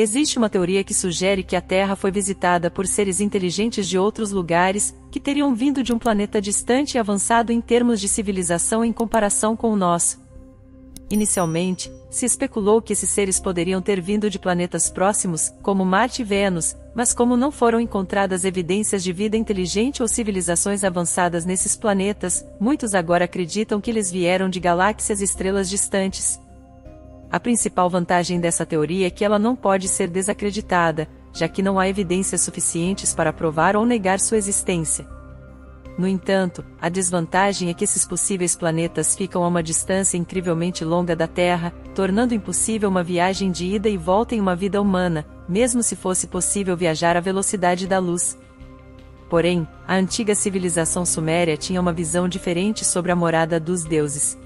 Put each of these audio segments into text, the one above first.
Existe uma teoria que sugere que a Terra foi visitada por seres inteligentes de outros lugares, que teriam vindo de um planeta distante e avançado em termos de civilização em comparação com o nosso. Inicialmente, se especulou que esses seres poderiam ter vindo de planetas próximos, como Marte e Vênus, mas como não foram encontradas evidências de vida inteligente ou civilizações avançadas nesses planetas, muitos agora acreditam que eles vieram de galáxias e estrelas distantes. A principal vantagem dessa teoria é que ela não pode ser desacreditada, já que não há evidências suficientes para provar ou negar sua existência. No entanto, a desvantagem é que esses possíveis planetas ficam a uma distância incrivelmente longa da Terra, tornando impossível uma viagem de ida e volta em uma vida humana, mesmo se fosse possível viajar à velocidade da luz. Porém, a antiga civilização suméria tinha uma visão diferente sobre a morada dos deuses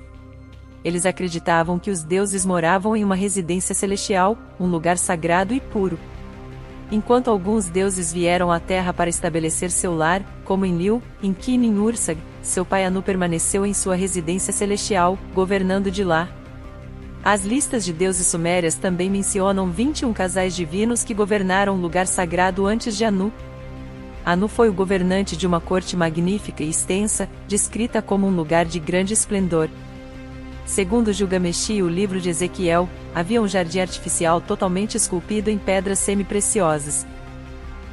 eles acreditavam que os deuses moravam em uma residência celestial, um lugar sagrado e puro. Enquanto alguns deuses vieram à Terra para estabelecer seu lar, como Enlil, Enki e Ursag, seu pai Anu permaneceu em sua residência celestial, governando de lá. As listas de deuses sumérias também mencionam 21 casais divinos que governaram o lugar sagrado antes de Anu. Anu foi o governante de uma corte magnífica e extensa, descrita como um lugar de grande esplendor, Segundo Gilgamesh e o livro de Ezequiel, havia um jardim artificial totalmente esculpido em pedras semi-preciosas.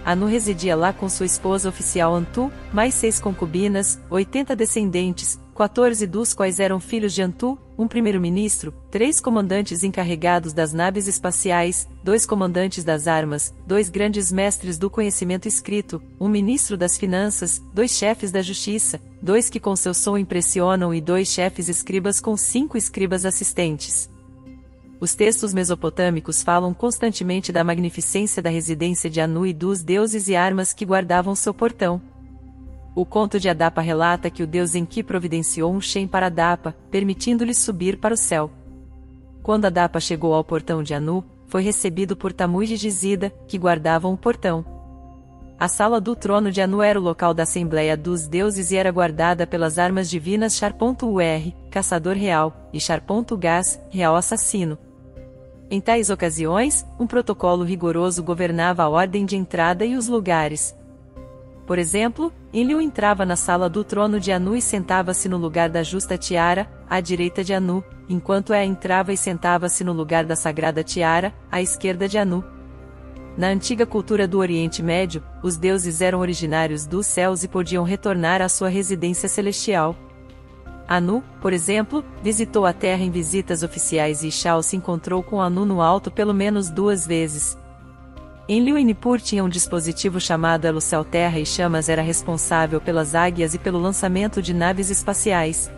Anu residia lá com sua esposa oficial Antu, mais seis concubinas, oitenta descendentes, 14 dos quais eram filhos de Antu, um primeiro-ministro, três comandantes encarregados das naves espaciais, dois comandantes das armas, dois grandes mestres do conhecimento escrito, um ministro das finanças, dois chefes da justiça, dois que com seu som impressionam e dois chefes escribas com cinco escribas assistentes. Os textos mesopotâmicos falam constantemente da magnificência da residência de Anu e dos deuses e armas que guardavam seu portão. O conto de Adapa relata que o deus Enki providenciou um Shem para Adapa, permitindo-lhe subir para o céu. Quando Adapa chegou ao portão de Anu, foi recebido por Tamuz e Gizida, que guardavam o portão. A sala do trono de Anu era o local da Assembleia dos Deuses e era guardada pelas armas divinas Char.ur, Caçador Real, e Char.gas, Real Assassino. Em tais ocasiões, um protocolo rigoroso governava a ordem de entrada e os lugares, por exemplo, Enlil entrava na sala do trono de Anu e sentava-se no lugar da justa tiara, à direita de Anu, enquanto Ea entrava e sentava-se no lugar da sagrada tiara, à esquerda de Anu. Na antiga cultura do Oriente Médio, os deuses eram originários dos céus e podiam retornar à sua residência celestial. Anu, por exemplo, visitou a Terra em visitas oficiais e Ishao se encontrou com Anu no alto pelo menos duas vezes, Enlil e Nippur tinham um dispositivo chamado Elucel Terra e Chamas era responsável pelas águias e pelo lançamento de naves espaciais.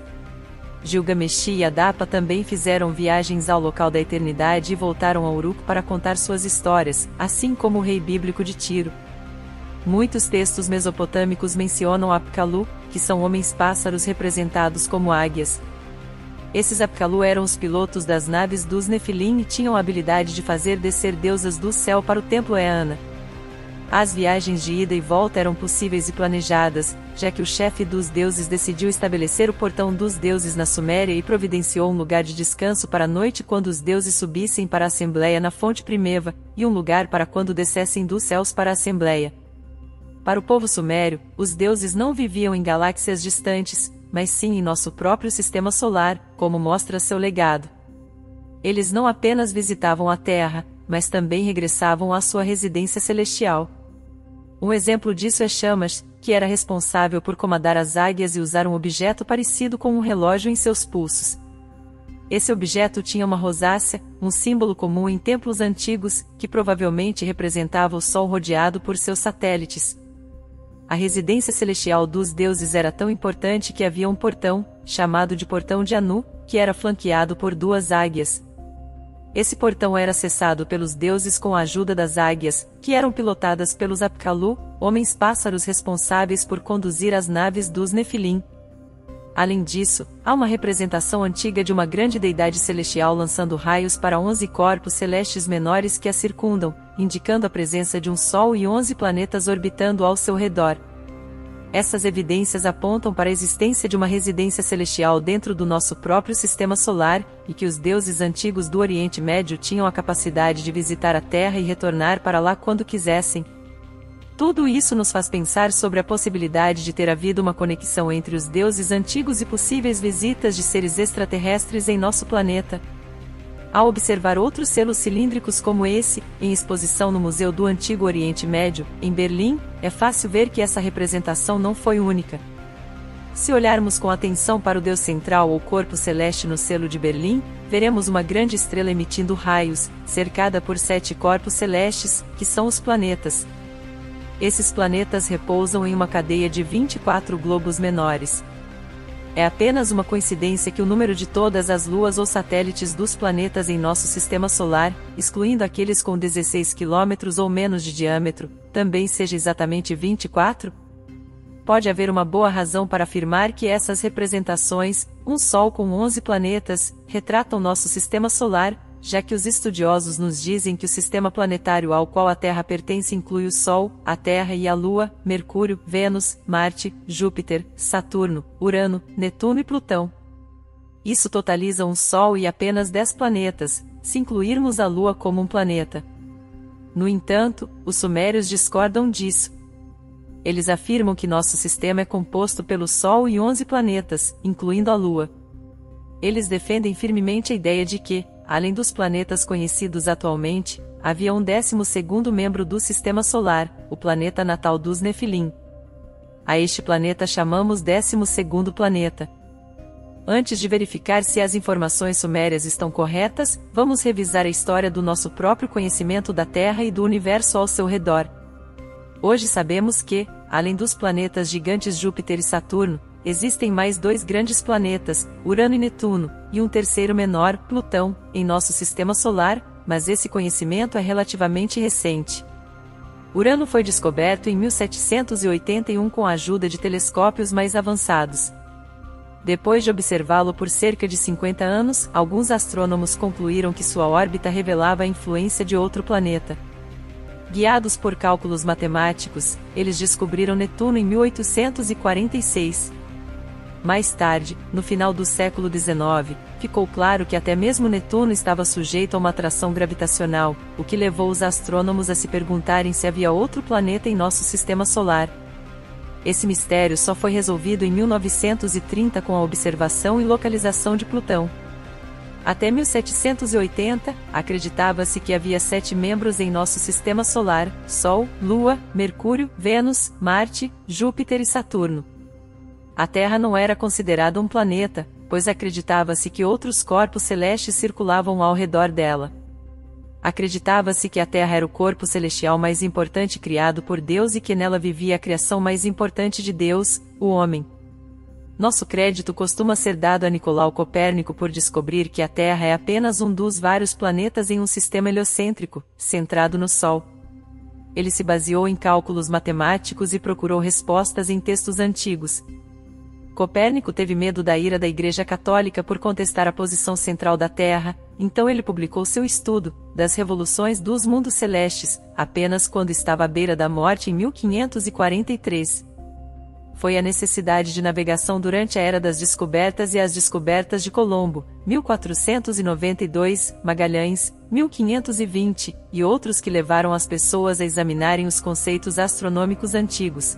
Gilgamesh e Adapa também fizeram viagens ao local da eternidade e voltaram a Uruk para contar suas histórias, assim como o rei bíblico de Tiro. Muitos textos mesopotâmicos mencionam Apkalu, que são homens-pássaros representados como águias, esses Apkalu eram os pilotos das naves dos Nefilim e tinham a habilidade de fazer descer deusas do céu para o templo Eana. As viagens de ida e volta eram possíveis e planejadas, já que o chefe dos deuses decidiu estabelecer o portão dos deuses na Suméria e providenciou um lugar de descanso para a noite quando os deuses subissem para a Assembleia na fonte primeva, e um lugar para quando descessem dos céus para a Assembleia. Para o povo sumério, os deuses não viviam em galáxias distantes, mas sim em nosso próprio sistema solar, como mostra seu legado. Eles não apenas visitavam a Terra, mas também regressavam à sua residência celestial. Um exemplo disso é Chamas, que era responsável por comandar as águias e usar um objeto parecido com um relógio em seus pulsos. Esse objeto tinha uma rosácea, um símbolo comum em templos antigos, que provavelmente representava o Sol rodeado por seus satélites, a residência celestial dos deuses era tão importante que havia um portão, chamado de Portão de Anu, que era flanqueado por duas águias. Esse portão era acessado pelos deuses com a ajuda das águias, que eram pilotadas pelos Apkalu, homens-pássaros responsáveis por conduzir as naves dos Nefilim. Além disso, há uma representação antiga de uma grande deidade celestial lançando raios para onze corpos celestes menores que a circundam, indicando a presença de um Sol e onze planetas orbitando ao seu redor. Essas evidências apontam para a existência de uma residência celestial dentro do nosso próprio sistema solar, e que os deuses antigos do Oriente Médio tinham a capacidade de visitar a Terra e retornar para lá quando quisessem. Tudo isso nos faz pensar sobre a possibilidade de ter havido uma conexão entre os deuses antigos e possíveis visitas de seres extraterrestres em nosso planeta. Ao observar outros selos cilíndricos como esse, em exposição no Museu do Antigo Oriente Médio, em Berlim, é fácil ver que essa representação não foi única. Se olharmos com atenção para o Deus central ou corpo celeste no selo de Berlim, veremos uma grande estrela emitindo raios, cercada por sete corpos celestes, que são os planetas. Esses planetas repousam em uma cadeia de 24 globos menores, é apenas uma coincidência que o número de todas as luas ou satélites dos planetas em nosso sistema solar, excluindo aqueles com 16 km ou menos de diâmetro, também seja exatamente 24? Pode haver uma boa razão para afirmar que essas representações, um Sol com 11 planetas, retratam nosso sistema solar, já que os estudiosos nos dizem que o sistema planetário ao qual a Terra pertence inclui o Sol, a Terra e a Lua, Mercúrio, Vênus, Marte, Júpiter, Saturno, Urano, Netuno e Plutão. Isso totaliza um Sol e apenas 10 planetas, se incluirmos a Lua como um planeta. No entanto, os sumérios discordam disso. Eles afirmam que nosso sistema é composto pelo Sol e 11 planetas, incluindo a Lua. Eles defendem firmemente a ideia de que, além dos planetas conhecidos atualmente, havia um décimo segundo membro do Sistema Solar, o planeta natal dos Nefilim. A este planeta chamamos décimo segundo planeta. Antes de verificar se as informações sumérias estão corretas, vamos revisar a história do nosso próprio conhecimento da Terra e do universo ao seu redor. Hoje sabemos que, além dos planetas gigantes Júpiter e Saturno, Existem mais dois grandes planetas, Urano e Netuno, e um terceiro menor, Plutão, em nosso sistema solar, mas esse conhecimento é relativamente recente. Urano foi descoberto em 1781 com a ajuda de telescópios mais avançados. Depois de observá-lo por cerca de 50 anos, alguns astrônomos concluíram que sua órbita revelava a influência de outro planeta. Guiados por cálculos matemáticos, eles descobriram Netuno em 1846. Mais tarde, no final do século XIX, ficou claro que até mesmo Netuno estava sujeito a uma atração gravitacional, o que levou os astrônomos a se perguntarem se havia outro planeta em nosso sistema solar. Esse mistério só foi resolvido em 1930 com a observação e localização de Plutão. Até 1780, acreditava-se que havia sete membros em nosso sistema solar: Sol, Lua, Mercúrio, Vênus, Marte, Júpiter e Saturno. A Terra não era considerada um planeta, pois acreditava-se que outros corpos celestes circulavam ao redor dela. Acreditava-se que a Terra era o corpo celestial mais importante criado por Deus e que nela vivia a criação mais importante de Deus, o homem. Nosso crédito costuma ser dado a Nicolau Copérnico por descobrir que a Terra é apenas um dos vários planetas em um sistema heliocêntrico, centrado no Sol. Ele se baseou em cálculos matemáticos e procurou respostas em textos antigos, Copérnico teve medo da ira da Igreja Católica por contestar a posição central da Terra, então ele publicou seu estudo, das revoluções dos mundos celestes, apenas quando estava à beira da morte em 1543. Foi a necessidade de navegação durante a Era das Descobertas e as Descobertas de Colombo, 1492, Magalhães, 1520, e outros que levaram as pessoas a examinarem os conceitos astronômicos antigos,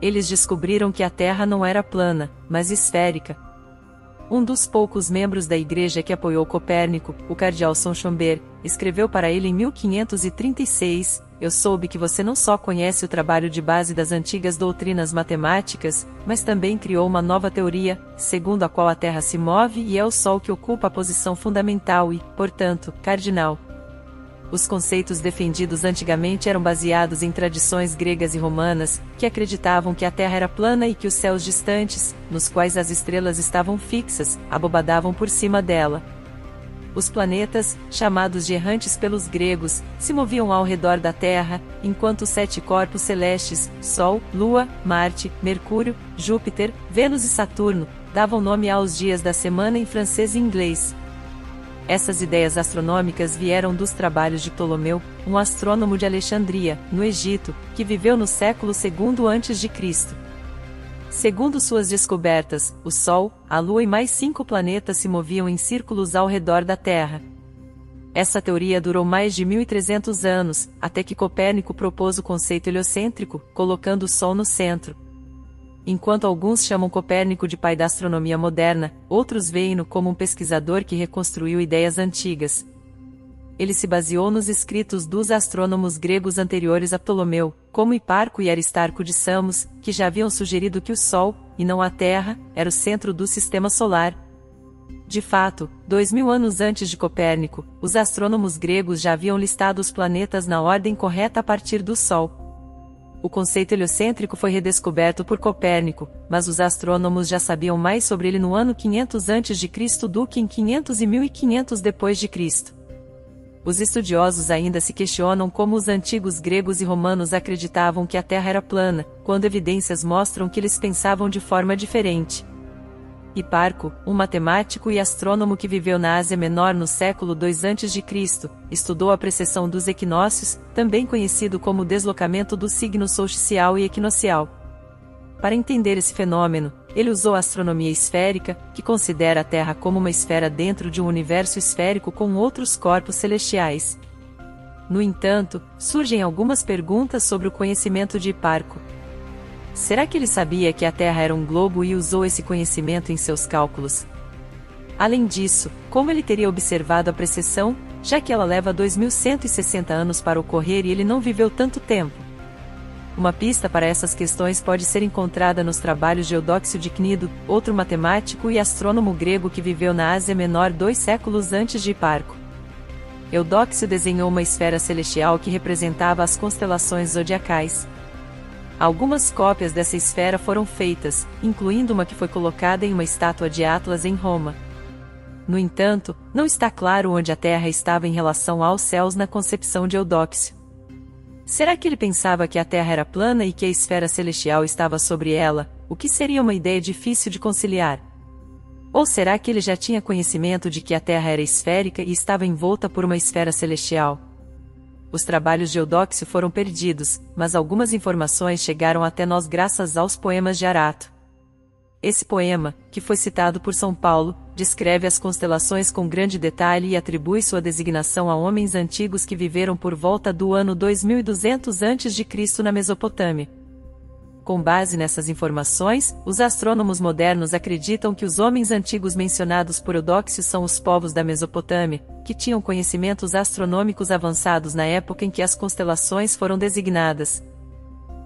eles descobriram que a Terra não era plana, mas esférica. Um dos poucos membros da igreja que apoiou Copérnico, o cardeal São Chambert, escreveu para ele em 1536: Eu soube que você não só conhece o trabalho de base das antigas doutrinas matemáticas, mas também criou uma nova teoria, segundo a qual a Terra se move e é o Sol que ocupa a posição fundamental e, portanto, cardinal. Os conceitos defendidos antigamente eram baseados em tradições gregas e romanas, que acreditavam que a Terra era plana e que os céus distantes, nos quais as estrelas estavam fixas, abobadavam por cima dela. Os planetas, chamados de errantes pelos gregos, se moviam ao redor da Terra, enquanto os sete corpos celestes, Sol, Lua, Marte, Mercúrio, Júpiter, Vênus e Saturno, davam nome aos dias da semana em francês e inglês, essas ideias astronômicas vieram dos trabalhos de Ptolomeu, um astrônomo de Alexandria, no Egito, que viveu no século II a.C. Segundo suas descobertas, o Sol, a Lua e mais cinco planetas se moviam em círculos ao redor da Terra. Essa teoria durou mais de 1300 anos, até que Copérnico propôs o conceito heliocêntrico, colocando o Sol no centro. Enquanto alguns chamam Copérnico de pai da astronomia moderna, outros veem-no como um pesquisador que reconstruiu ideias antigas. Ele se baseou nos escritos dos astrônomos gregos anteriores a Ptolomeu, como Hiparco e Aristarco de Samos, que já haviam sugerido que o Sol, e não a Terra, era o centro do sistema solar, de fato, dois mil anos antes de Copérnico, os astrônomos gregos já haviam listado os planetas na ordem correta a partir do Sol. O conceito heliocêntrico foi redescoberto por Copérnico, mas os astrônomos já sabiam mais sobre ele no ano 500 a.C. do que em 500 e 1500 depois de Cristo. Os estudiosos ainda se questionam como os antigos gregos e romanos acreditavam que a Terra era plana, quando evidências mostram que eles pensavam de forma diferente. Hiparco, um matemático e astrônomo que viveu na Ásia Menor no século II a.C., estudou a precessão dos equinócios, também conhecido como deslocamento do signo solsticial e equinocial. Para entender esse fenômeno, ele usou a astronomia esférica, que considera a Terra como uma esfera dentro de um universo esférico com outros corpos celestiais. No entanto, surgem algumas perguntas sobre o conhecimento de Hiparco. Será que ele sabia que a Terra era um globo e usou esse conhecimento em seus cálculos? Além disso, como ele teria observado a precessão, já que ela leva 2160 anos para ocorrer e ele não viveu tanto tempo? Uma pista para essas questões pode ser encontrada nos trabalhos de Eudóxio de Cnido, outro matemático e astrônomo grego que viveu na Ásia Menor dois séculos antes de Hiparco. Eudóxio desenhou uma esfera celestial que representava as constelações zodiacais. Algumas cópias dessa esfera foram feitas, incluindo uma que foi colocada em uma estátua de Atlas em Roma. No entanto, não está claro onde a Terra estava em relação aos céus na concepção de Eudóxio. Será que ele pensava que a Terra era plana e que a esfera celestial estava sobre ela, o que seria uma ideia difícil de conciliar? Ou será que ele já tinha conhecimento de que a Terra era esférica e estava envolta por uma esfera celestial? Os trabalhos de Eudóxio foram perdidos, mas algumas informações chegaram até nós graças aos poemas de Arato. Esse poema, que foi citado por São Paulo, descreve as constelações com grande detalhe e atribui sua designação a homens antigos que viveram por volta do ano 2200 a.C. na Mesopotâmia. Com base nessas informações, os astrônomos modernos acreditam que os homens antigos mencionados por Eudóxio são os povos da Mesopotâmia, que tinham conhecimentos astronômicos avançados na época em que as constelações foram designadas.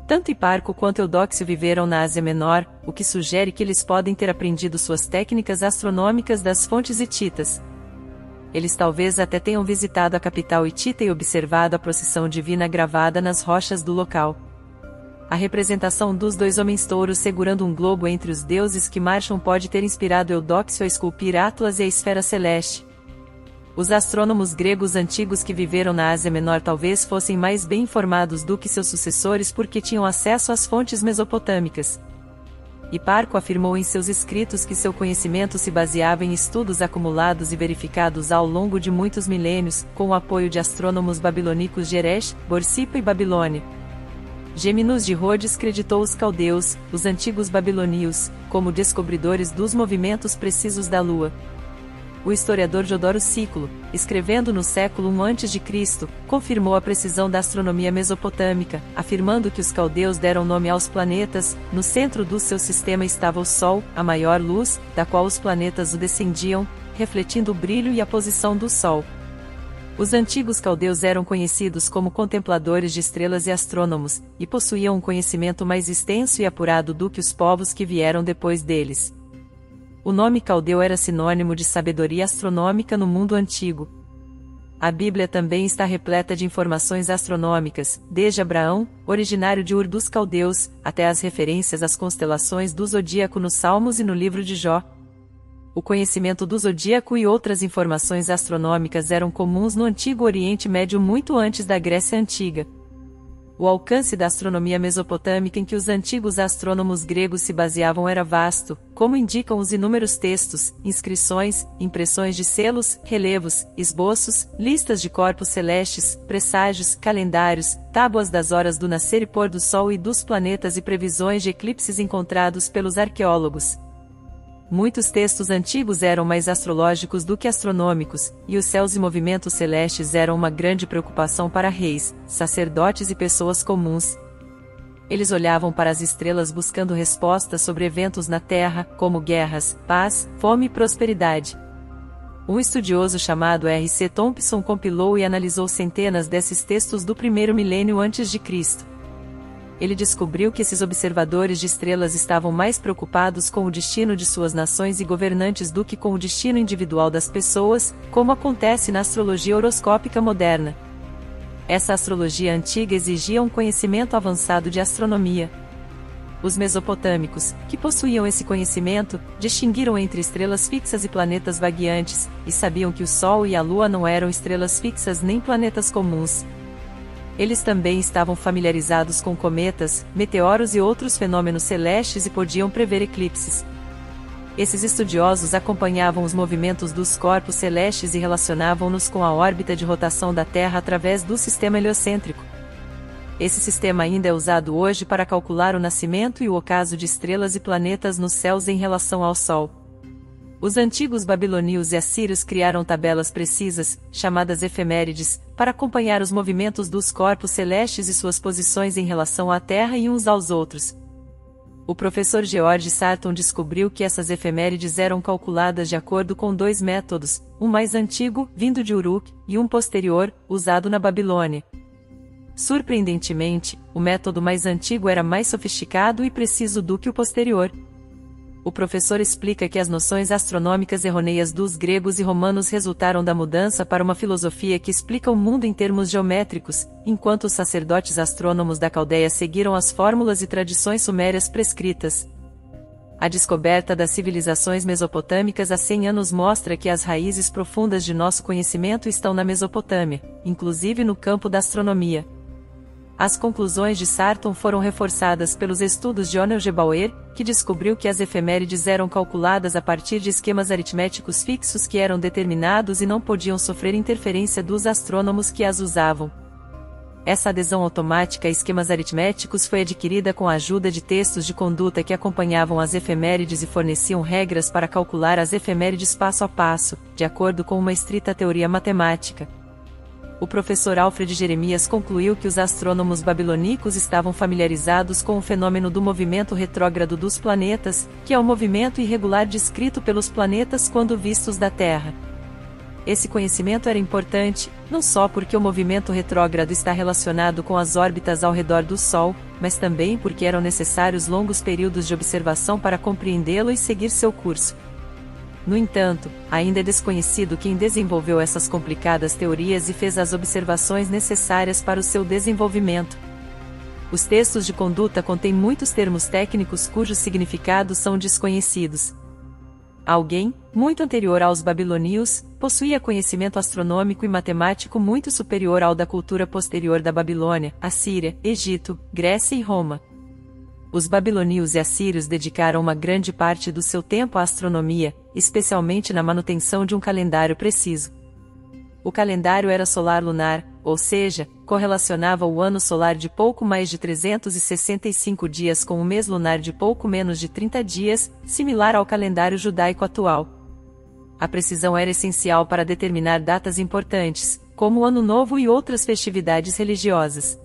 Tanto Hiparco quanto Eudóxio viveram na Ásia Menor, o que sugere que eles podem ter aprendido suas técnicas astronômicas das fontes hititas. Eles talvez até tenham visitado a capital hitita e observado a procissão divina gravada nas rochas do local a representação dos dois homens touros segurando um globo entre os deuses que marcham pode ter inspirado Eudóxio a esculpir Atlas e a esfera celeste. Os astrônomos gregos antigos que viveram na Ásia Menor talvez fossem mais bem informados do que seus sucessores porque tinham acesso às fontes mesopotâmicas. Hiparco afirmou em seus escritos que seu conhecimento se baseava em estudos acumulados e verificados ao longo de muitos milênios, com o apoio de astrônomos babilônicos de Eresh, Borsipa e Babilônia. Geminus de Rhodes creditou os caldeus, os antigos babilônios, como descobridores dos movimentos precisos da Lua. O historiador Jodoro Ciclo, escrevendo no século I a.C., confirmou a precisão da astronomia mesopotâmica, afirmando que os caldeus deram nome aos planetas, no centro do seu sistema estava o Sol, a maior luz, da qual os planetas o descendiam, refletindo o brilho e a posição do Sol. Os antigos caldeus eram conhecidos como contempladores de estrelas e astrônomos, e possuíam um conhecimento mais extenso e apurado do que os povos que vieram depois deles. O nome caldeu era sinônimo de sabedoria astronômica no mundo antigo. A Bíblia também está repleta de informações astronômicas, desde Abraão, originário de Ur dos Caldeus, até as referências às constelações do zodíaco nos Salmos e no livro de Jó, o conhecimento do zodíaco e outras informações astronômicas eram comuns no Antigo Oriente Médio muito antes da Grécia Antiga. O alcance da astronomia mesopotâmica em que os antigos astrônomos gregos se baseavam era vasto, como indicam os inúmeros textos, inscrições, impressões de selos, relevos, esboços, listas de corpos celestes, presságios, calendários, tábuas das horas do nascer e pôr do sol e dos planetas e previsões de eclipses encontrados pelos arqueólogos. Muitos textos antigos eram mais astrológicos do que astronômicos, e os céus e movimentos celestes eram uma grande preocupação para reis, sacerdotes e pessoas comuns. Eles olhavam para as estrelas buscando respostas sobre eventos na Terra, como guerras, paz, fome e prosperidade. Um estudioso chamado R.C. Thompson compilou e analisou centenas desses textos do primeiro milênio antes de Cristo ele descobriu que esses observadores de estrelas estavam mais preocupados com o destino de suas nações e governantes do que com o destino individual das pessoas, como acontece na astrologia horoscópica moderna. Essa astrologia antiga exigia um conhecimento avançado de astronomia. Os mesopotâmicos, que possuíam esse conhecimento, distinguiram entre estrelas fixas e planetas vagueantes, e sabiam que o Sol e a Lua não eram estrelas fixas nem planetas comuns, eles também estavam familiarizados com cometas, meteoros e outros fenômenos celestes e podiam prever eclipses. Esses estudiosos acompanhavam os movimentos dos corpos celestes e relacionavam-nos com a órbita de rotação da Terra através do sistema heliocêntrico. Esse sistema ainda é usado hoje para calcular o nascimento e o ocaso de estrelas e planetas nos céus em relação ao Sol. Os antigos babilônios e assírios criaram tabelas precisas, chamadas efemérides, para acompanhar os movimentos dos corpos celestes e suas posições em relação à Terra e uns aos outros. O professor George Sarton descobriu que essas efemérides eram calculadas de acordo com dois métodos, um mais antigo, vindo de Uruk, e um posterior, usado na Babilônia. Surpreendentemente, o método mais antigo era mais sofisticado e preciso do que o posterior, o professor explica que as noções astronômicas errôneas dos gregos e romanos resultaram da mudança para uma filosofia que explica o mundo em termos geométricos, enquanto os sacerdotes astrônomos da Caldeia seguiram as fórmulas e tradições sumérias prescritas. A descoberta das civilizações mesopotâmicas há 100 anos mostra que as raízes profundas de nosso conhecimento estão na Mesopotâmia, inclusive no campo da astronomia. As conclusões de Sarton foram reforçadas pelos estudos de Onel Gebauer, que descobriu que as efemérides eram calculadas a partir de esquemas aritméticos fixos que eram determinados e não podiam sofrer interferência dos astrônomos que as usavam. Essa adesão automática a esquemas aritméticos foi adquirida com a ajuda de textos de conduta que acompanhavam as efemérides e forneciam regras para calcular as efemérides passo a passo, de acordo com uma estrita teoria matemática o professor Alfred Jeremias concluiu que os astrônomos babilônicos estavam familiarizados com o fenômeno do movimento retrógrado dos planetas, que é o movimento irregular descrito pelos planetas quando vistos da Terra. Esse conhecimento era importante, não só porque o movimento retrógrado está relacionado com as órbitas ao redor do Sol, mas também porque eram necessários longos períodos de observação para compreendê-lo e seguir seu curso. No entanto, ainda é desconhecido quem desenvolveu essas complicadas teorias e fez as observações necessárias para o seu desenvolvimento. Os textos de conduta contêm muitos termos técnicos cujos significados são desconhecidos. Alguém, muito anterior aos babilônios, possuía conhecimento astronômico e matemático muito superior ao da cultura posterior da Babilônia, Assíria, Egito, Grécia e Roma. Os babilônios e assírios dedicaram uma grande parte do seu tempo à astronomia, especialmente na manutenção de um calendário preciso. O calendário era solar lunar, ou seja, correlacionava o ano solar de pouco mais de 365 dias com o mês lunar de pouco menos de 30 dias, similar ao calendário judaico atual. A precisão era essencial para determinar datas importantes, como o Ano Novo e outras festividades religiosas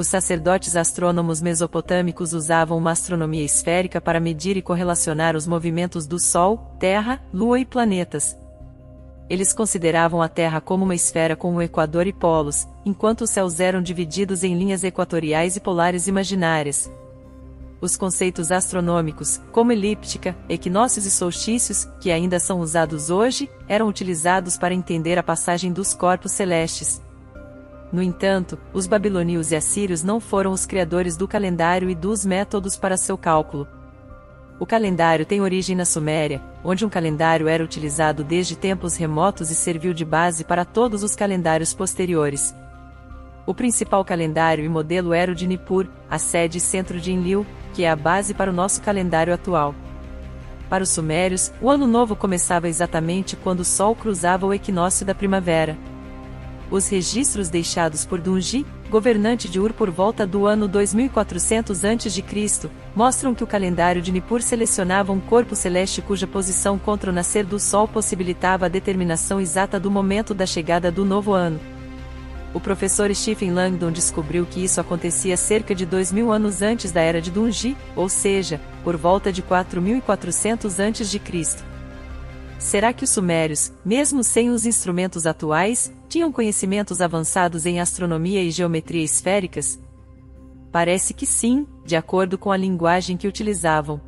os sacerdotes astrônomos mesopotâmicos usavam uma astronomia esférica para medir e correlacionar os movimentos do Sol, Terra, Lua e planetas. Eles consideravam a Terra como uma esfera com um equador e polos, enquanto os céus eram divididos em linhas equatoriais e polares imaginárias. Os conceitos astronômicos, como elíptica, equinócios e solstícios, que ainda são usados hoje, eram utilizados para entender a passagem dos corpos celestes, no entanto, os babilônios e assírios não foram os criadores do calendário e dos métodos para seu cálculo. O calendário tem origem na Suméria, onde um calendário era utilizado desde tempos remotos e serviu de base para todos os calendários posteriores. O principal calendário e modelo era o de Nippur, a sede e centro de Enlil, que é a base para o nosso calendário atual. Para os sumérios, o ano novo começava exatamente quando o sol cruzava o equinócio da primavera. Os registros deixados por Dungi, governante de Ur por volta do ano 2400 a.C., mostram que o calendário de Nippur selecionava um corpo celeste cuja posição contra o nascer do sol possibilitava a determinação exata do momento da chegada do novo ano o professor Stephen Langdon descobriu que isso acontecia cerca de 2.000 anos antes da era de Dungi, ou seja, por volta de 4.400 a.C. Será que os sumérios, mesmo sem os instrumentos atuais, tinham conhecimentos avançados em astronomia e geometria esféricas? Parece que sim, de acordo com a linguagem que utilizavam.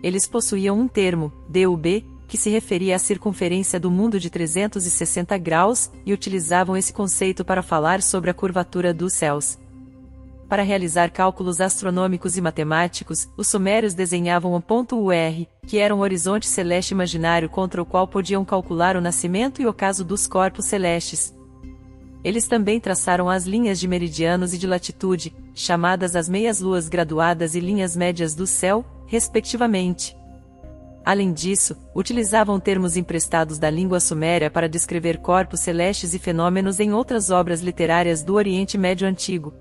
Eles possuíam um termo, DUB, que se referia à circunferência do mundo de 360 graus, e utilizavam esse conceito para falar sobre a curvatura dos céus. Para realizar cálculos astronômicos e matemáticos, os sumérios desenhavam o ponto UR, que era um horizonte celeste imaginário contra o qual podiam calcular o nascimento e o caso dos corpos celestes. Eles também traçaram as linhas de meridianos e de latitude, chamadas as meias-luas graduadas e linhas médias do céu, respectivamente. Além disso, utilizavam termos emprestados da língua suméria para descrever corpos celestes e fenômenos em outras obras literárias do Oriente Médio Antigo.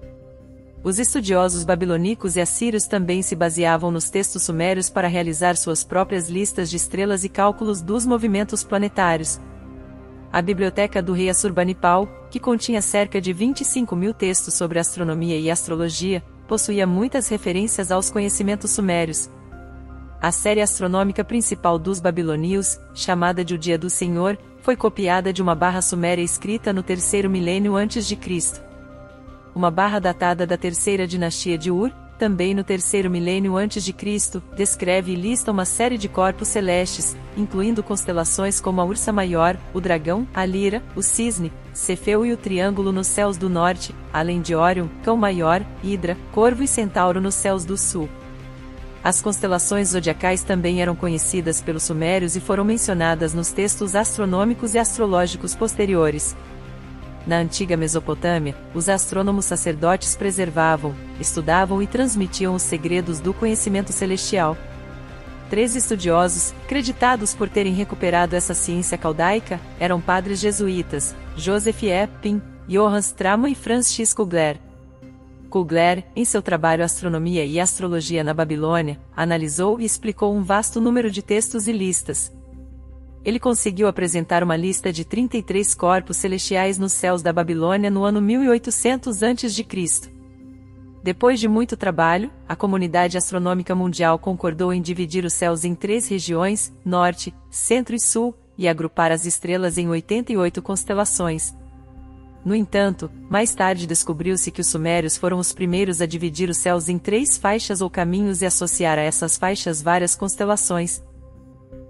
Os estudiosos babilônicos e assírios também se baseavam nos textos sumérios para realizar suas próprias listas de estrelas e cálculos dos movimentos planetários. A biblioteca do rei Assurbanipal, que continha cerca de 25 mil textos sobre astronomia e astrologia, possuía muitas referências aos conhecimentos sumérios, a série astronômica principal dos babilônios, chamada de O Dia do Senhor, foi copiada de uma barra suméria escrita no terceiro milênio antes de Cristo. Uma barra datada da terceira dinastia de Ur, também no terceiro milênio antes de Cristo, descreve e lista uma série de corpos celestes, incluindo constelações como a Ursa Maior, o Dragão, a Lira, o Cisne, Cefeu e o Triângulo nos céus do norte, além de Órion, Cão Maior, Hidra, Corvo e Centauro nos céus do sul. As constelações zodiacais também eram conhecidas pelos sumérios e foram mencionadas nos textos astronômicos e astrológicos posteriores. Na antiga Mesopotâmia, os astrônomos sacerdotes preservavam, estudavam e transmitiam os segredos do conhecimento celestial. Três estudiosos, creditados por terem recuperado essa ciência caldaica, eram padres jesuítas, Joseph Epping, Johann Straman e Francisco Blair. Kugler, em seu trabalho Astronomia e Astrologia na Babilônia, analisou e explicou um vasto número de textos e listas. Ele conseguiu apresentar uma lista de 33 corpos celestiais nos céus da Babilônia no ano 1800 a.C. Depois de muito trabalho, a comunidade astronômica mundial concordou em dividir os céus em três regiões, norte, centro e sul, e agrupar as estrelas em 88 constelações, no entanto, mais tarde descobriu-se que os sumérios foram os primeiros a dividir os céus em três faixas ou caminhos e associar a essas faixas várias constelações.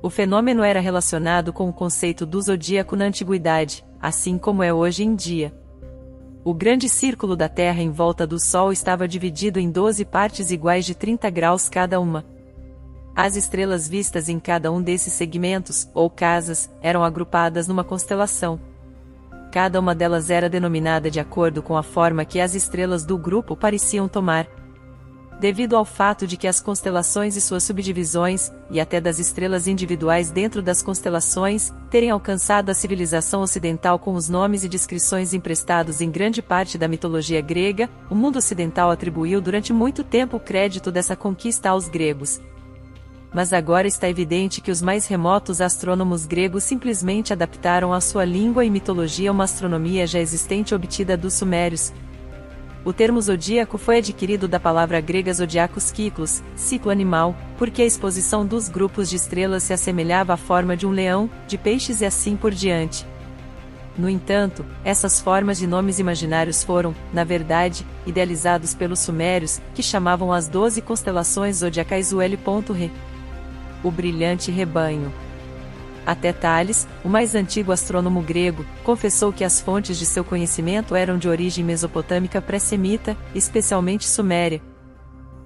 O fenômeno era relacionado com o conceito do zodíaco na antiguidade, assim como é hoje em dia. O grande círculo da Terra em volta do Sol estava dividido em 12 partes iguais de 30 graus cada uma. As estrelas vistas em cada um desses segmentos, ou casas, eram agrupadas numa constelação cada uma delas era denominada de acordo com a forma que as estrelas do grupo pareciam tomar. Devido ao fato de que as constelações e suas subdivisões, e até das estrelas individuais dentro das constelações, terem alcançado a civilização ocidental com os nomes e descrições emprestados em grande parte da mitologia grega, o mundo ocidental atribuiu durante muito tempo o crédito dessa conquista aos gregos, mas agora está evidente que os mais remotos astrônomos gregos simplesmente adaptaram à sua língua e mitologia uma astronomia já existente obtida dos sumérios. O termo zodíaco foi adquirido da palavra grega zodiacos kiklos, ciclo animal, porque a exposição dos grupos de estrelas se assemelhava à forma de um leão, de peixes e assim por diante. No entanto, essas formas de nomes imaginários foram, na verdade, idealizados pelos sumérios, que chamavam as doze constelações zodiacais UL.re o brilhante rebanho. Até Tales, o mais antigo astrônomo grego, confessou que as fontes de seu conhecimento eram de origem mesopotâmica pré-semita, especialmente suméria.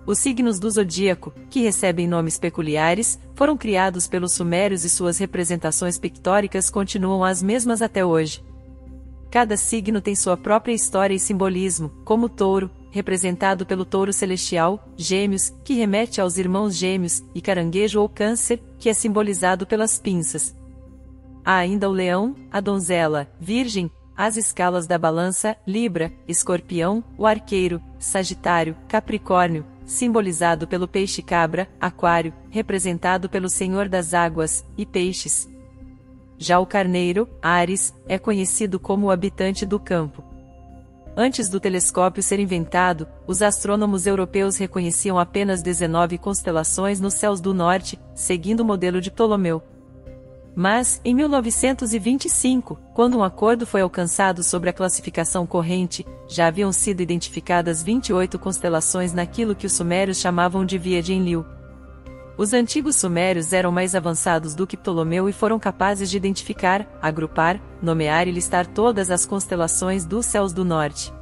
Os signos do zodíaco, que recebem nomes peculiares, foram criados pelos sumérios e suas representações pictóricas continuam as mesmas até hoje. Cada signo tem sua própria história e simbolismo, como touro, representado pelo touro celestial, gêmeos, que remete aos irmãos gêmeos, e caranguejo ou câncer, que é simbolizado pelas pinças. Há ainda o leão, a donzela, virgem, as escalas da balança, Libra, Escorpião, o arqueiro, Sagitário, Capricórnio, simbolizado pelo peixe cabra, Aquário, representado pelo Senhor das Águas, e peixes. Já o carneiro, Ares, é conhecido como o habitante do campo. Antes do telescópio ser inventado, os astrônomos europeus reconheciam apenas 19 constelações nos céus do norte, seguindo o modelo de Ptolomeu. Mas, em 1925, quando um acordo foi alcançado sobre a classificação corrente, já haviam sido identificadas 28 constelações naquilo que os sumérios chamavam de Via de Enlil. Os antigos sumérios eram mais avançados do que Ptolomeu e foram capazes de identificar, agrupar, nomear e listar todas as constelações dos céus do norte.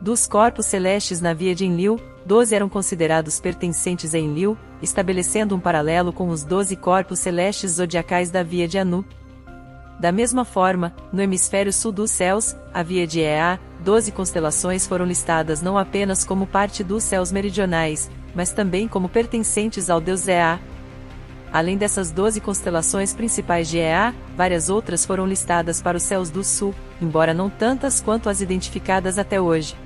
Dos corpos celestes na via de Enlil, doze eram considerados pertencentes a Enlil, estabelecendo um paralelo com os doze corpos celestes zodiacais da via de Anu. Da mesma forma, no hemisfério sul dos céus, a via de Ea, doze constelações foram listadas não apenas como parte dos céus meridionais, mas também como pertencentes ao deus Ea. Além dessas doze constelações principais de Ea, várias outras foram listadas para os céus do sul, embora não tantas quanto as identificadas até hoje.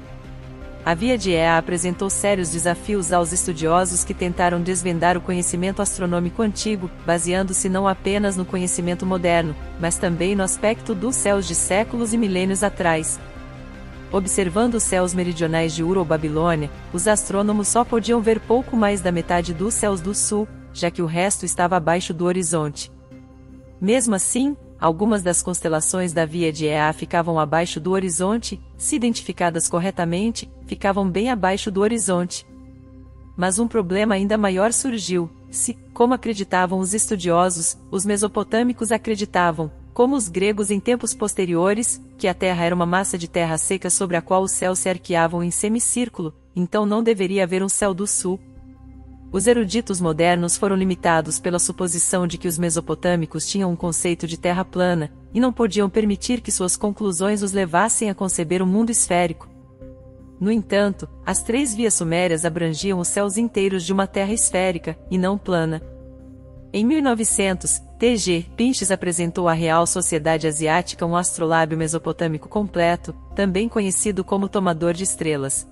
A Via de Ea apresentou sérios desafios aos estudiosos que tentaram desvendar o conhecimento astronômico antigo, baseando-se não apenas no conhecimento moderno, mas também no aspecto dos céus de séculos e milênios atrás, Observando os céus meridionais de Ur ou Babilônia, os astrônomos só podiam ver pouco mais da metade dos céus do sul, já que o resto estava abaixo do horizonte. Mesmo assim, algumas das constelações da Via de Ea ficavam abaixo do horizonte, se identificadas corretamente, ficavam bem abaixo do horizonte. Mas um problema ainda maior surgiu, se, como acreditavam os estudiosos, os mesopotâmicos acreditavam, como os gregos em tempos posteriores, que a Terra era uma massa de terra seca sobre a qual os céus se arqueavam em semicírculo, então não deveria haver um céu do sul. Os eruditos modernos foram limitados pela suposição de que os mesopotâmicos tinham um conceito de terra plana, e não podiam permitir que suas conclusões os levassem a conceber um mundo esférico. No entanto, as três vias sumérias abrangiam os céus inteiros de uma terra esférica, e não plana. Em 1900, T.G. Pinches apresentou à Real Sociedade Asiática um astrolábio mesopotâmico completo, também conhecido como tomador de estrelas.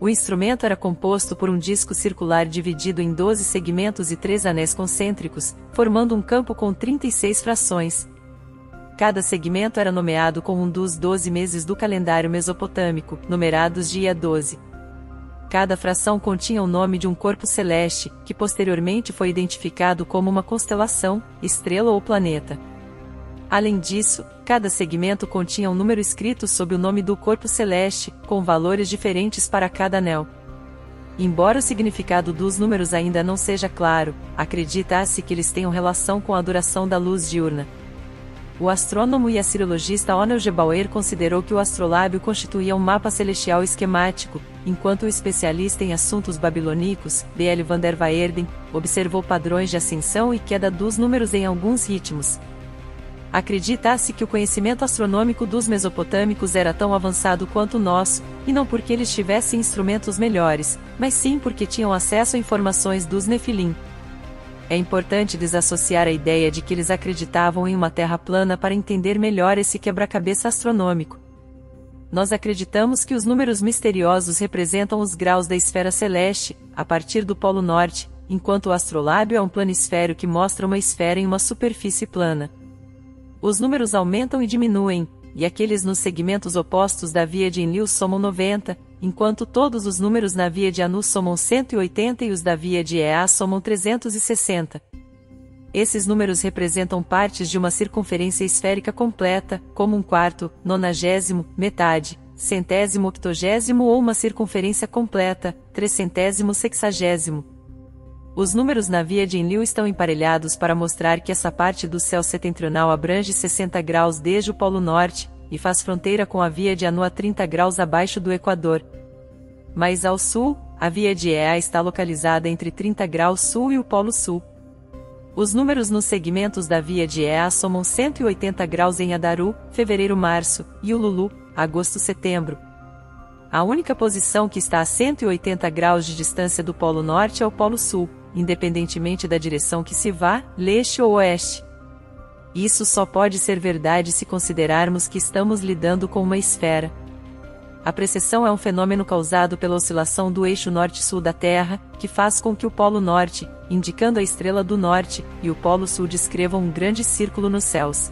O instrumento era composto por um disco circular dividido em 12 segmentos e três anéis concêntricos, formando um campo com 36 frações. Cada segmento era nomeado com um dos 12 meses do calendário mesopotâmico, numerados dia 12. Cada fração continha o nome de um corpo celeste, que posteriormente foi identificado como uma constelação, estrela ou planeta. Além disso, cada segmento continha um número escrito sob o nome do corpo celeste, com valores diferentes para cada anel. Embora o significado dos números ainda não seja claro, acredita-se que eles tenham relação com a duração da luz diurna. O astrônomo e assirologista Onel Gebauer considerou que o astrolábio constituía um mapa celestial esquemático, enquanto o especialista em assuntos babilônicos, B.L. van der Waerden, observou padrões de ascensão e queda dos números em alguns ritmos. Acredita-se que o conhecimento astronômico dos mesopotâmicos era tão avançado quanto o nosso, e não porque eles tivessem instrumentos melhores, mas sim porque tinham acesso a informações dos Nefilim, é importante desassociar a ideia de que eles acreditavam em uma Terra plana para entender melhor esse quebra-cabeça astronômico. Nós acreditamos que os números misteriosos representam os graus da esfera celeste, a partir do Polo Norte, enquanto o astrolábio é um planisfério que mostra uma esfera em uma superfície plana. Os números aumentam e diminuem, e aqueles nos segmentos opostos da via de Enlil somam 90, enquanto todos os números na via de Anu somam 180 e os da via de Ea somam 360. Esses números representam partes de uma circunferência esférica completa, como um quarto, nonagésimo, metade, centésimo octogésimo ou uma circunferência completa, trecentésimo sexagésimo. Os números na via de Enlil estão emparelhados para mostrar que essa parte do céu setentrional abrange 60 graus desde o Polo Norte, e faz fronteira com a via de Anu a 30 graus abaixo do Equador. Mais ao sul, a via de Ea está localizada entre 30 graus sul e o Polo Sul. Os números nos segmentos da via de EA somam 180 graus em Adaru, fevereiro-março, e Ululu, agosto-setembro. A única posição que está a 180 graus de distância do Polo Norte é o Polo Sul, independentemente da direção que se vá, leste ou oeste. Isso só pode ser verdade se considerarmos que estamos lidando com uma esfera. A precessão é um fenômeno causado pela oscilação do eixo norte-sul da Terra, que faz com que o Polo Norte, indicando a estrela do norte, e o Polo Sul descrevam um grande círculo nos céus.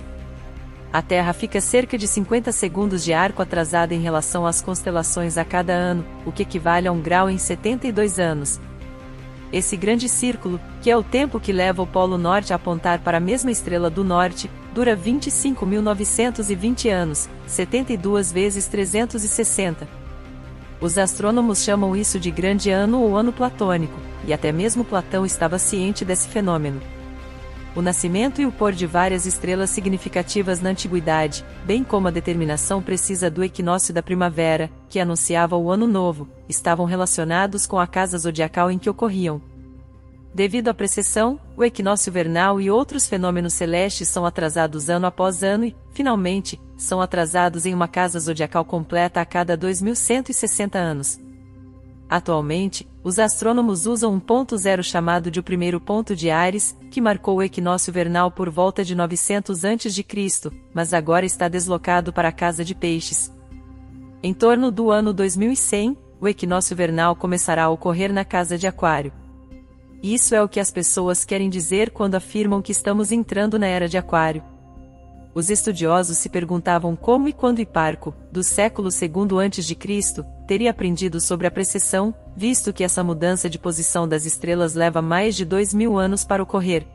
A Terra fica cerca de 50 segundos de arco atrasada em relação às constelações a cada ano, o que equivale a um grau em 72 anos. Esse grande círculo, que é o tempo que leva o Polo Norte a apontar para a mesma estrela do norte, dura 25.920 anos, 72 vezes 360. Os astrônomos chamam isso de grande ano ou ano platônico, e até mesmo Platão estava ciente desse fenômeno. O nascimento e o pôr de várias estrelas significativas na antiguidade, bem como a determinação precisa do equinócio da primavera, que anunciava o ano novo, estavam relacionados com a casa zodiacal em que ocorriam, Devido à precessão, o equinócio vernal e outros fenômenos celestes são atrasados ano após ano e, finalmente, são atrasados em uma casa zodiacal completa a cada 2160 anos. Atualmente, os astrônomos usam um ponto zero chamado de o primeiro ponto de Ares, que marcou o equinócio vernal por volta de 900 a.C., mas agora está deslocado para a casa de Peixes. Em torno do ano 2100, o equinócio vernal começará a ocorrer na casa de Aquário. Isso é o que as pessoas querem dizer quando afirmam que estamos entrando na era de Aquário. Os estudiosos se perguntavam como e quando Hiparco, do século II a.C., teria aprendido sobre a precessão, visto que essa mudança de posição das estrelas leva mais de dois mil anos para ocorrer.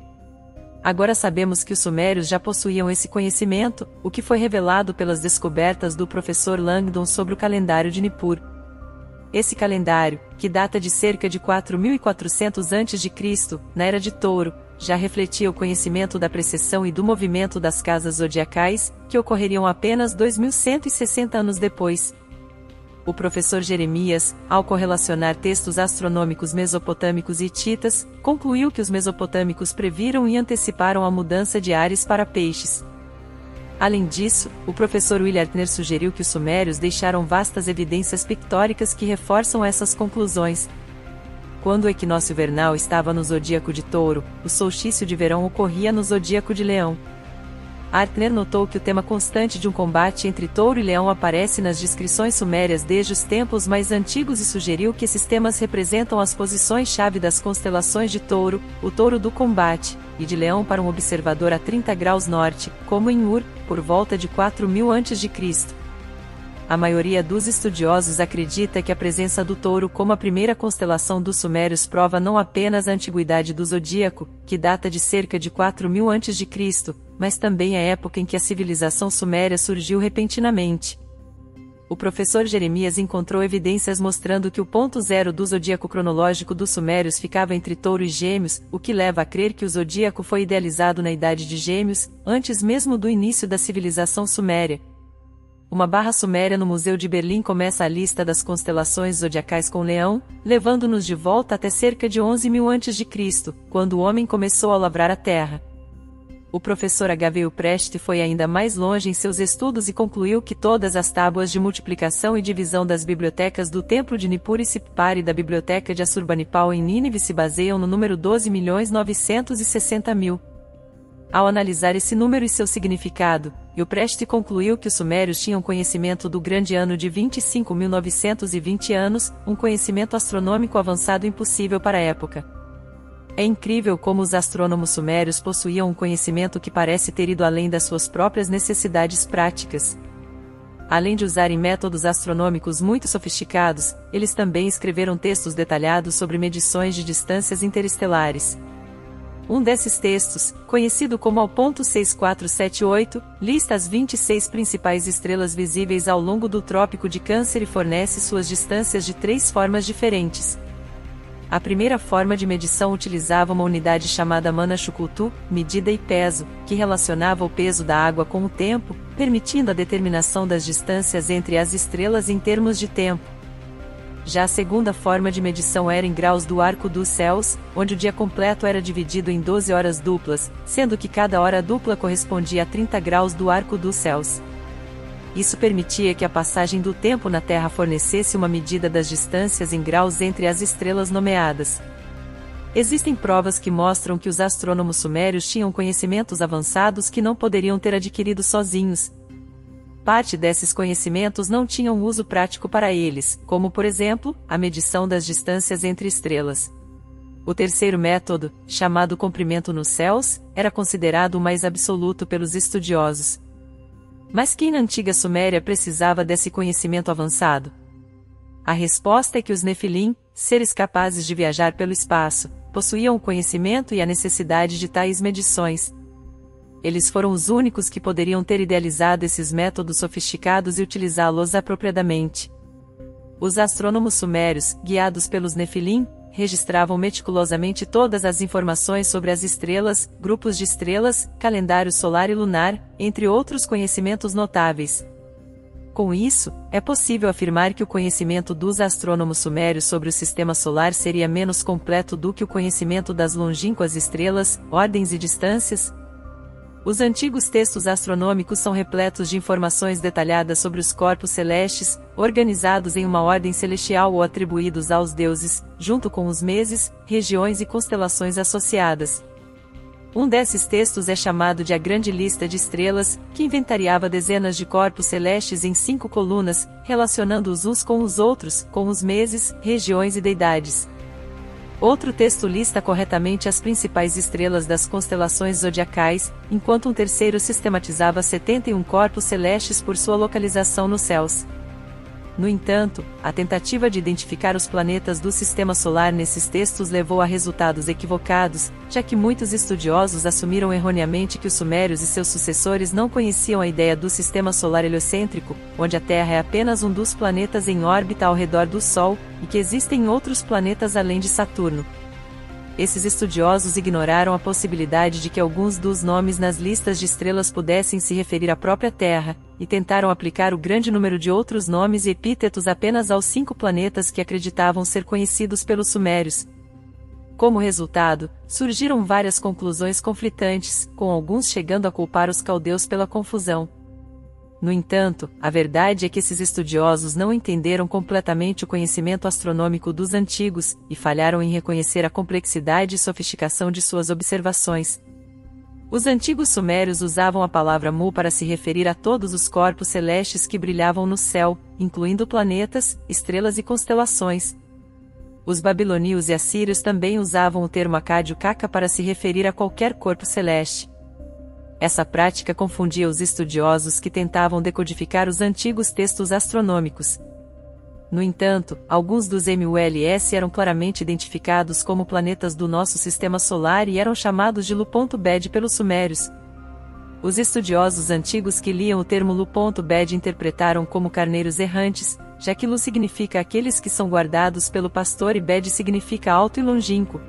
Agora sabemos que os sumérios já possuíam esse conhecimento, o que foi revelado pelas descobertas do professor Langdon sobre o calendário de Nippur. Esse calendário, que data de cerca de 4400 a.C., na era de Touro, já refletia o conhecimento da precessão e do movimento das casas zodiacais, que ocorreriam apenas 2160 anos depois. O professor Jeremias, ao correlacionar textos astronômicos mesopotâmicos e hititas, concluiu que os mesopotâmicos previram e anteciparam a mudança de Ares para peixes, Além disso, o professor Willartner sugeriu que os sumérios deixaram vastas evidências pictóricas que reforçam essas conclusões. Quando o equinócio vernal estava no zodíaco de Touro, o solstício de verão ocorria no zodíaco de Leão. Artner notou que o tema constante de um combate entre touro e leão aparece nas descrições sumérias desde os tempos mais antigos e sugeriu que esses temas representam as posições-chave das constelações de touro, o touro do combate, e de leão para um observador a 30 graus norte, como em Ur, por volta de 4000 a.C. A maioria dos estudiosos acredita que a presença do touro como a primeira constelação dos Sumérios prova não apenas a antiguidade do zodíaco, que data de cerca de 4000 a.C., mas também a época em que a civilização suméria surgiu repentinamente. O professor Jeremias encontrou evidências mostrando que o ponto zero do zodíaco cronológico dos Sumérios ficava entre Touro e Gêmeos, o que leva a crer que o zodíaco foi idealizado na Idade de Gêmeos, antes mesmo do início da civilização suméria. Uma barra suméria no Museu de Berlim começa a lista das constelações zodiacais com Leão, levando-nos de volta até cerca de 11 mil a.C., quando o homem começou a lavrar a terra o professor H.V. Preste foi ainda mais longe em seus estudos e concluiu que todas as tábuas de multiplicação e divisão das bibliotecas do Templo de Nippur e Sipar e da Biblioteca de Assurbanipal em Nínive se baseiam no número 12.960.000. Ao analisar esse número e seu significado, o Preste concluiu que os sumérios tinham conhecimento do grande ano de 25.920 anos, um conhecimento astronômico avançado impossível para a época. É incrível como os astrônomos sumérios possuíam um conhecimento que parece ter ido além das suas próprias necessidades práticas. Além de usarem métodos astronômicos muito sofisticados, eles também escreveram textos detalhados sobre medições de distâncias interestelares. Um desses textos, conhecido como ao ponto 6478, lista as 26 principais estrelas visíveis ao longo do Trópico de Câncer e fornece suas distâncias de três formas diferentes, a primeira forma de medição utilizava uma unidade chamada Manashukutu, medida e peso, que relacionava o peso da água com o tempo, permitindo a determinação das distâncias entre as estrelas em termos de tempo. Já a segunda forma de medição era em graus do arco dos céus, onde o dia completo era dividido em 12 horas duplas, sendo que cada hora dupla correspondia a 30 graus do arco dos céus. Isso permitia que a passagem do tempo na Terra fornecesse uma medida das distâncias em graus entre as estrelas nomeadas. Existem provas que mostram que os astrônomos sumérios tinham conhecimentos avançados que não poderiam ter adquirido sozinhos, Parte desses conhecimentos não tinham uso prático para eles, como por exemplo, a medição das distâncias entre estrelas. O terceiro método, chamado comprimento nos céus, era considerado o mais absoluto pelos estudiosos. Mas quem na antiga Suméria precisava desse conhecimento avançado? A resposta é que os Nefilim, seres capazes de viajar pelo espaço, possuíam o conhecimento e a necessidade de tais medições, eles foram os únicos que poderiam ter idealizado esses métodos sofisticados e utilizá-los apropriadamente. Os astrônomos sumérios, guiados pelos Nefilim, registravam meticulosamente todas as informações sobre as estrelas, grupos de estrelas, calendário solar e lunar, entre outros conhecimentos notáveis. Com isso, é possível afirmar que o conhecimento dos astrônomos sumérios sobre o sistema solar seria menos completo do que o conhecimento das longínquas estrelas, ordens e distâncias, os antigos textos astronômicos são repletos de informações detalhadas sobre os corpos celestes, organizados em uma ordem celestial ou atribuídos aos deuses, junto com os meses, regiões e constelações associadas. Um desses textos é chamado de A Grande Lista de Estrelas, que inventariava dezenas de corpos celestes em cinco colunas, relacionando-os uns com os outros, com os meses, regiões e deidades. Outro texto lista corretamente as principais estrelas das constelações zodiacais, enquanto um terceiro sistematizava 71 corpos celestes por sua localização nos céus. No entanto, a tentativa de identificar os planetas do sistema solar nesses textos levou a resultados equivocados, já que muitos estudiosos assumiram erroneamente que os sumérios e seus sucessores não conheciam a ideia do sistema solar heliocêntrico, onde a Terra é apenas um dos planetas em órbita ao redor do Sol, e que existem outros planetas além de Saturno, esses estudiosos ignoraram a possibilidade de que alguns dos nomes nas listas de estrelas pudessem se referir à própria Terra, e tentaram aplicar o grande número de outros nomes e epítetos apenas aos cinco planetas que acreditavam ser conhecidos pelos Sumérios. Como resultado, surgiram várias conclusões conflitantes, com alguns chegando a culpar os caldeus pela confusão. No entanto, a verdade é que esses estudiosos não entenderam completamente o conhecimento astronômico dos antigos e falharam em reconhecer a complexidade e sofisticação de suas observações. Os antigos sumérios usavam a palavra Mu para se referir a todos os corpos celestes que brilhavam no céu, incluindo planetas, estrelas e constelações. Os babilônios e assírios também usavam o termo acádio Kaka para se referir a qualquer corpo celeste. Essa prática confundia os estudiosos que tentavam decodificar os antigos textos astronômicos. No entanto, alguns dos MULS eram claramente identificados como planetas do nosso sistema solar e eram chamados de Lu.Bed pelos sumérios. Os estudiosos antigos que liam o termo Lu.Bed interpretaram como carneiros errantes, já que Lu significa aqueles que são guardados pelo pastor e Bed significa alto e longínquo,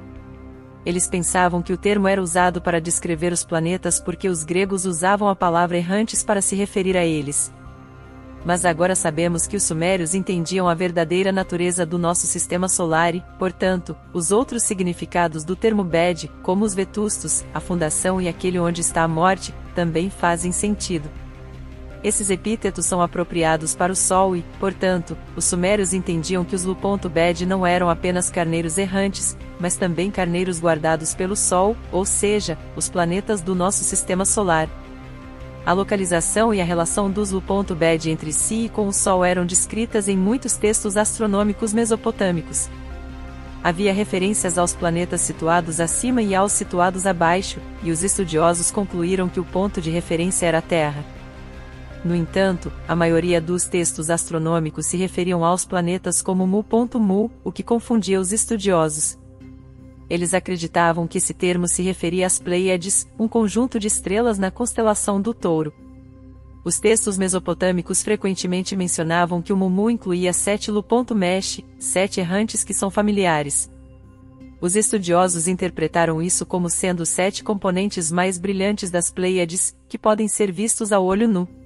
eles pensavam que o termo era usado para descrever os planetas porque os gregos usavam a palavra errantes para se referir a eles. Mas agora sabemos que os sumérios entendiam a verdadeira natureza do nosso sistema solar e, portanto, os outros significados do termo Bed, como os vetustos, a fundação e aquele onde está a morte, também fazem sentido. Esses epítetos são apropriados para o Sol e, portanto, os sumérios entendiam que os Lu.Bed não eram apenas carneiros errantes, mas também carneiros guardados pelo Sol, ou seja, os planetas do nosso sistema solar. A localização e a relação dos Lu.Bed entre si e com o Sol eram descritas em muitos textos astronômicos mesopotâmicos. Havia referências aos planetas situados acima e aos situados abaixo, e os estudiosos concluíram que o ponto de referência era a Terra. No entanto, a maioria dos textos astronômicos se referiam aos planetas como Mu.Mu, o que confundia os estudiosos. Eles acreditavam que esse termo se referia às Pleiades, um conjunto de estrelas na constelação do Touro. Os textos mesopotâmicos frequentemente mencionavam que o Mumu incluía sete Lu.Mesh, sete errantes que são familiares. Os estudiosos interpretaram isso como sendo os sete componentes mais brilhantes das Pleiades, que podem ser vistos a olho nu.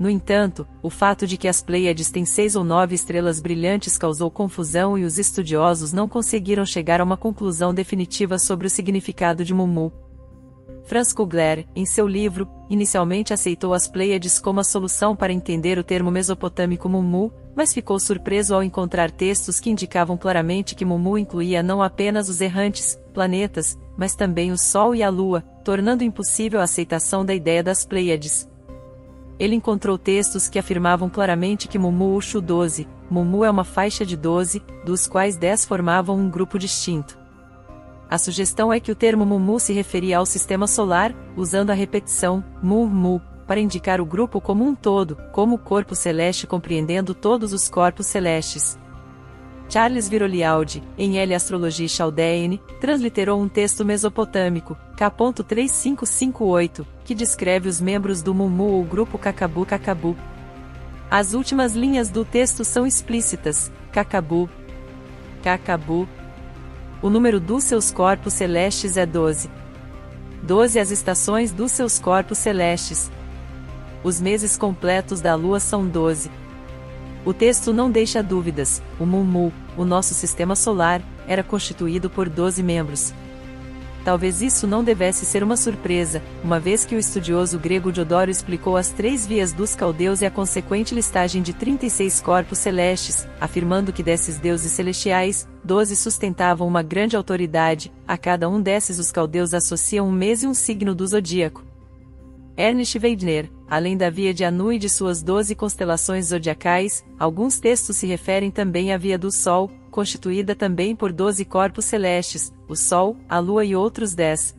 No entanto, o fato de que as Pleiades têm seis ou nove estrelas brilhantes causou confusão e os estudiosos não conseguiram chegar a uma conclusão definitiva sobre o significado de Mumu. Franz Kugler, em seu livro, inicialmente aceitou as Pleiades como a solução para entender o termo mesopotâmico Mumu, mas ficou surpreso ao encontrar textos que indicavam claramente que Mumu incluía não apenas os errantes, planetas, mas também o Sol e a Lua, tornando impossível a aceitação da ideia das Pleiades ele encontrou textos que afirmavam claramente que Mumu Ushu 12, Mumu é uma faixa de 12, dos quais 10 formavam um grupo distinto. A sugestão é que o termo Mumu se referia ao sistema solar, usando a repetição Mu-Mu, para indicar o grupo como um todo, como o corpo celeste compreendendo todos os corpos celestes. Charles Virolialdi, em L Astrologia Chaldeane, transliterou um texto mesopotâmico, K.3558, que descreve os membros do Mumu ou grupo Kakabu Kakabu. As últimas linhas do texto são explícitas, Kakabu, Kakabu. O número dos seus corpos celestes é 12. 12 as estações dos seus corpos celestes. Os meses completos da Lua são 12. O texto não deixa dúvidas, o Mumu, o nosso sistema solar, era constituído por 12 membros. Talvez isso não devesse ser uma surpresa, uma vez que o estudioso grego Diodoro explicou as três vias dos caldeus e a consequente listagem de 36 corpos celestes, afirmando que desses deuses celestiais, 12 sustentavam uma grande autoridade, a cada um desses os caldeus associam um mês e um signo do zodíaco. Ernest Weidner, além da via de Anu e de suas doze constelações zodiacais, alguns textos se referem também à via do Sol, constituída também por doze corpos celestes, o Sol, a Lua e outros dez.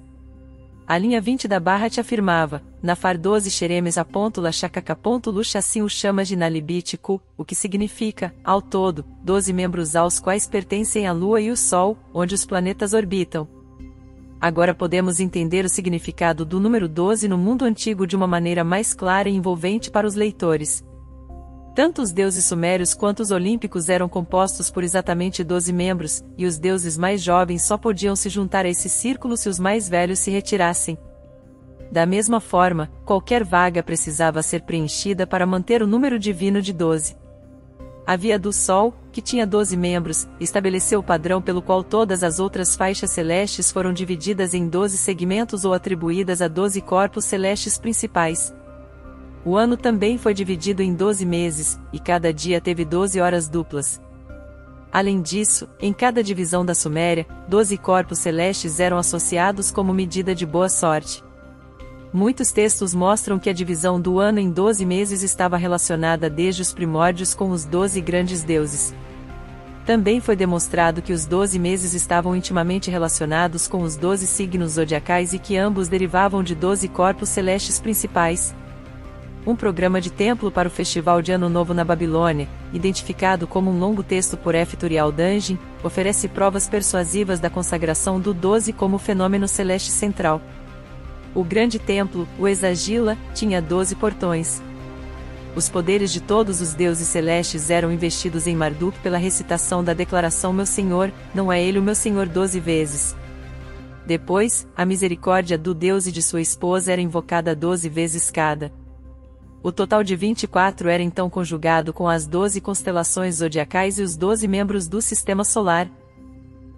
A linha 20 da Barra te afirmava, Nafar 12 xeremes a ponto lachacaca ponto luxa assim o chama de Nalibítico, o que significa, ao todo, doze membros aos quais pertencem a Lua e o Sol, onde os planetas orbitam, agora podemos entender o significado do número 12 no mundo antigo de uma maneira mais clara e envolvente para os leitores. Tanto os deuses sumérios quanto os olímpicos eram compostos por exatamente 12 membros, e os deuses mais jovens só podiam se juntar a esse círculo se os mais velhos se retirassem. Da mesma forma, qualquer vaga precisava ser preenchida para manter o número divino de 12. A Via do Sol, que tinha 12 membros, estabeleceu o padrão pelo qual todas as outras faixas celestes foram divididas em 12 segmentos ou atribuídas a 12 corpos celestes principais. O ano também foi dividido em 12 meses, e cada dia teve 12 horas duplas. Além disso, em cada divisão da Suméria, 12 corpos celestes eram associados como medida de boa sorte. Muitos textos mostram que a divisão do ano em 12 meses estava relacionada desde os primórdios com os 12 grandes deuses. Também foi demonstrado que os 12 meses estavam intimamente relacionados com os 12 signos zodiacais e que ambos derivavam de 12 corpos celestes principais. Um programa de templo para o Festival de Ano Novo na Babilônia, identificado como um longo texto por F. Turial Danjin, oferece provas persuasivas da consagração do 12 como fenômeno celeste central. O grande templo, o Exagila, tinha doze portões. Os poderes de todos os deuses celestes eram investidos em Marduk pela recitação da declaração Meu Senhor, não é ele o meu Senhor doze vezes. Depois, a misericórdia do Deus e de sua esposa era invocada doze vezes cada. O total de 24 era então conjugado com as doze constelações zodiacais e os doze membros do sistema solar,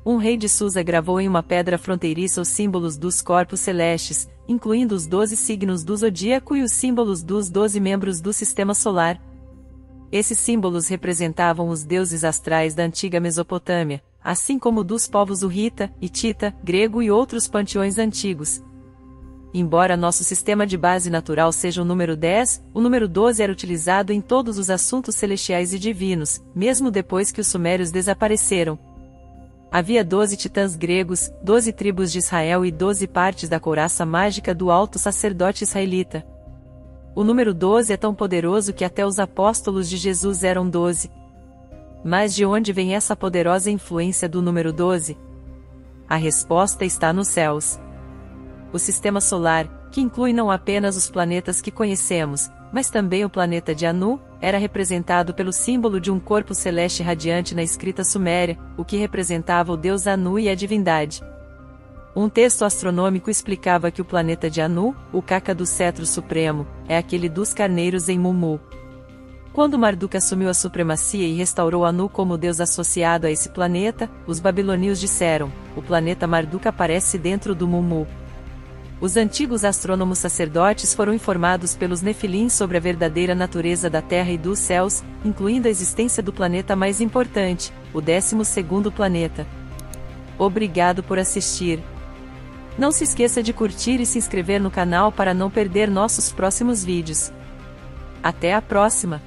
um rei de Susa gravou em uma pedra fronteiriça os símbolos dos corpos celestes, incluindo os doze signos do zodíaco e os símbolos dos doze membros do sistema solar. Esses símbolos representavam os deuses astrais da antiga Mesopotâmia, assim como dos povos Urrita, Hitita, grego e outros panteões antigos. Embora nosso sistema de base natural seja o número 10, o número 12 era utilizado em todos os assuntos celestiais e divinos, mesmo depois que os sumérios desapareceram, Havia doze titãs gregos, doze tribos de Israel e doze partes da couraça mágica do alto sacerdote israelita. O número doze é tão poderoso que até os apóstolos de Jesus eram doze. Mas de onde vem essa poderosa influência do número doze? A resposta está nos céus. O sistema solar, que inclui não apenas os planetas que conhecemos, mas também o planeta de Anu, era representado pelo símbolo de um corpo celeste radiante na escrita suméria, o que representava o deus Anu e a divindade. Um texto astronômico explicava que o planeta de Anu, o caca do cetro supremo, é aquele dos carneiros em Mumu. Quando Marduk assumiu a supremacia e restaurou Anu como deus associado a esse planeta, os babilônios disseram: o planeta Marduk aparece dentro do Mumu. Os antigos astrônomos sacerdotes foram informados pelos Nefilim sobre a verdadeira natureza da Terra e dos céus, incluindo a existência do planeta mais importante, o 12 segundo planeta. Obrigado por assistir. Não se esqueça de curtir e se inscrever no canal para não perder nossos próximos vídeos. Até a próxima!